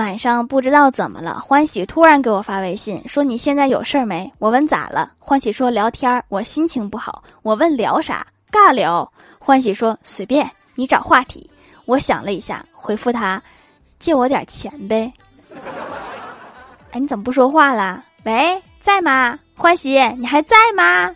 晚上不知道怎么了，欢喜突然给我发微信说：“你现在有事儿没？”我问咋了，欢喜说：“聊天儿，我心情不好。”我问聊啥？尬聊。欢喜说：“随便，你找话题。”我想了一下，回复他：“借我点钱呗。”哎，你怎么不说话了？喂，在吗？欢喜，你还在吗？